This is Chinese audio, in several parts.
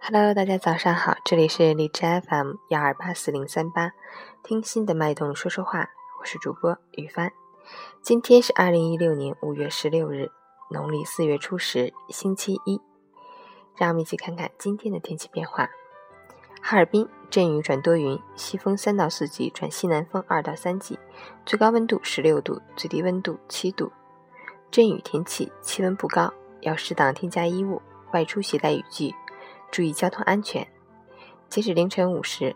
Hello，大家早上好，这里是荔枝 FM 幺二八四零三八，听心的脉动说说话，我是主播雨帆。今天是二零一六年五月十六日，农历四月初十，星期一。让我们一起看看今天的天气变化。哈尔滨阵雨转多云，西风三到四级转西南风二到三级，最高温度十六度，最低温度七度。阵雨天气，气温不高，要适当添加衣物，外出携带雨具。注意交通安全。截止凌晨五时，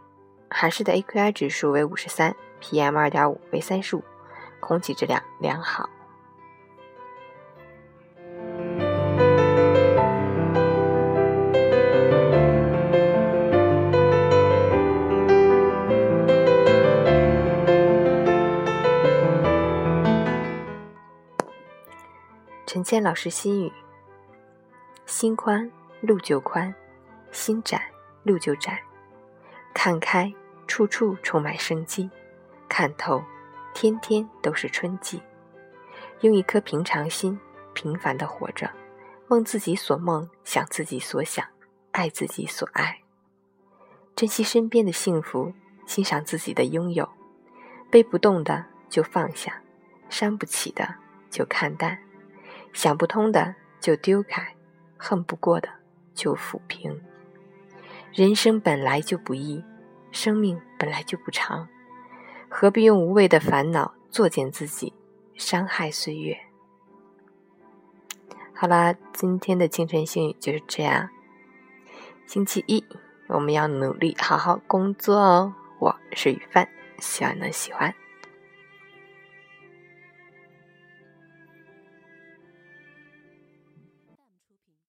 海市的 AQI 指数为五十三，PM 二点五为三十五，空气质量良好。陈谦老师心语：心宽路就宽。心窄，路就窄；看开，处处充满生机；看透，天天都是春季。用一颗平常心，平凡的活着，梦自己所梦，想自己所想，爱自己所爱。珍惜身边的幸福，欣赏自己的拥有。背不动的就放下，伤不起的就看淡，想不通的就丢开，恨不过的就抚平。人生本来就不易，生命本来就不长，何必用无谓的烦恼作践自己，伤害岁月？好啦，今天的清晨心语就是这样。星期一，我们要努力好好工作哦。我是雨帆，希望能喜欢。